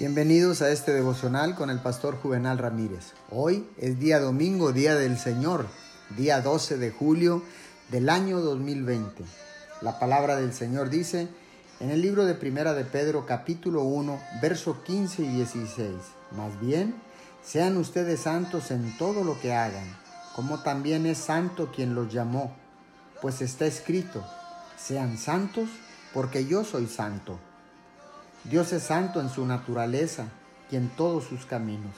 Bienvenidos a este devocional con el pastor Juvenal Ramírez. Hoy es día domingo, día del Señor, día 12 de julio del año 2020. La palabra del Señor dice en el libro de Primera de Pedro capítulo 1, verso 15 y 16. Más bien, sean ustedes santos en todo lo que hagan, como también es santo quien los llamó, pues está escrito, sean santos porque yo soy santo. Dios es santo en su naturaleza y en todos sus caminos,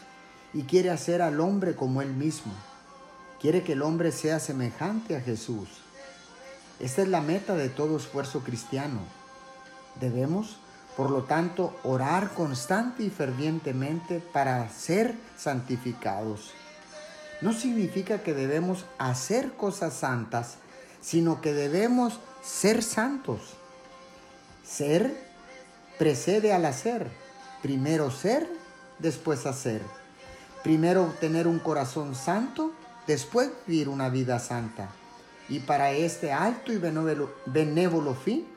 y quiere hacer al hombre como Él mismo. Quiere que el hombre sea semejante a Jesús. Esta es la meta de todo esfuerzo cristiano. Debemos, por lo tanto, orar constante y fervientemente para ser santificados. No significa que debemos hacer cosas santas, sino que debemos ser santos. Ser precede al hacer. Primero ser, después hacer. Primero tener un corazón santo, después vivir una vida santa. Y para este alto y benévolo, fin,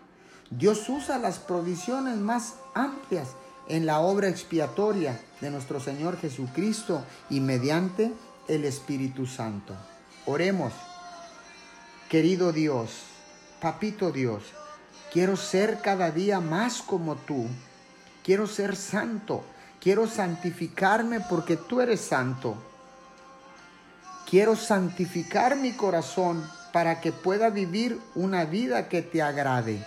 Dios usa las provisiones más amplias en la obra expiatoria de nuestro Señor Jesucristo y mediante el Espíritu Santo. Oremos, querido Dios, papito Dios, Quiero ser cada día más como tú. Quiero ser santo. Quiero santificarme porque tú eres santo. Quiero santificar mi corazón para que pueda vivir una vida que te agrade.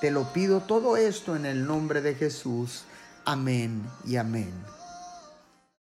Te lo pido todo esto en el nombre de Jesús. Amén y amén.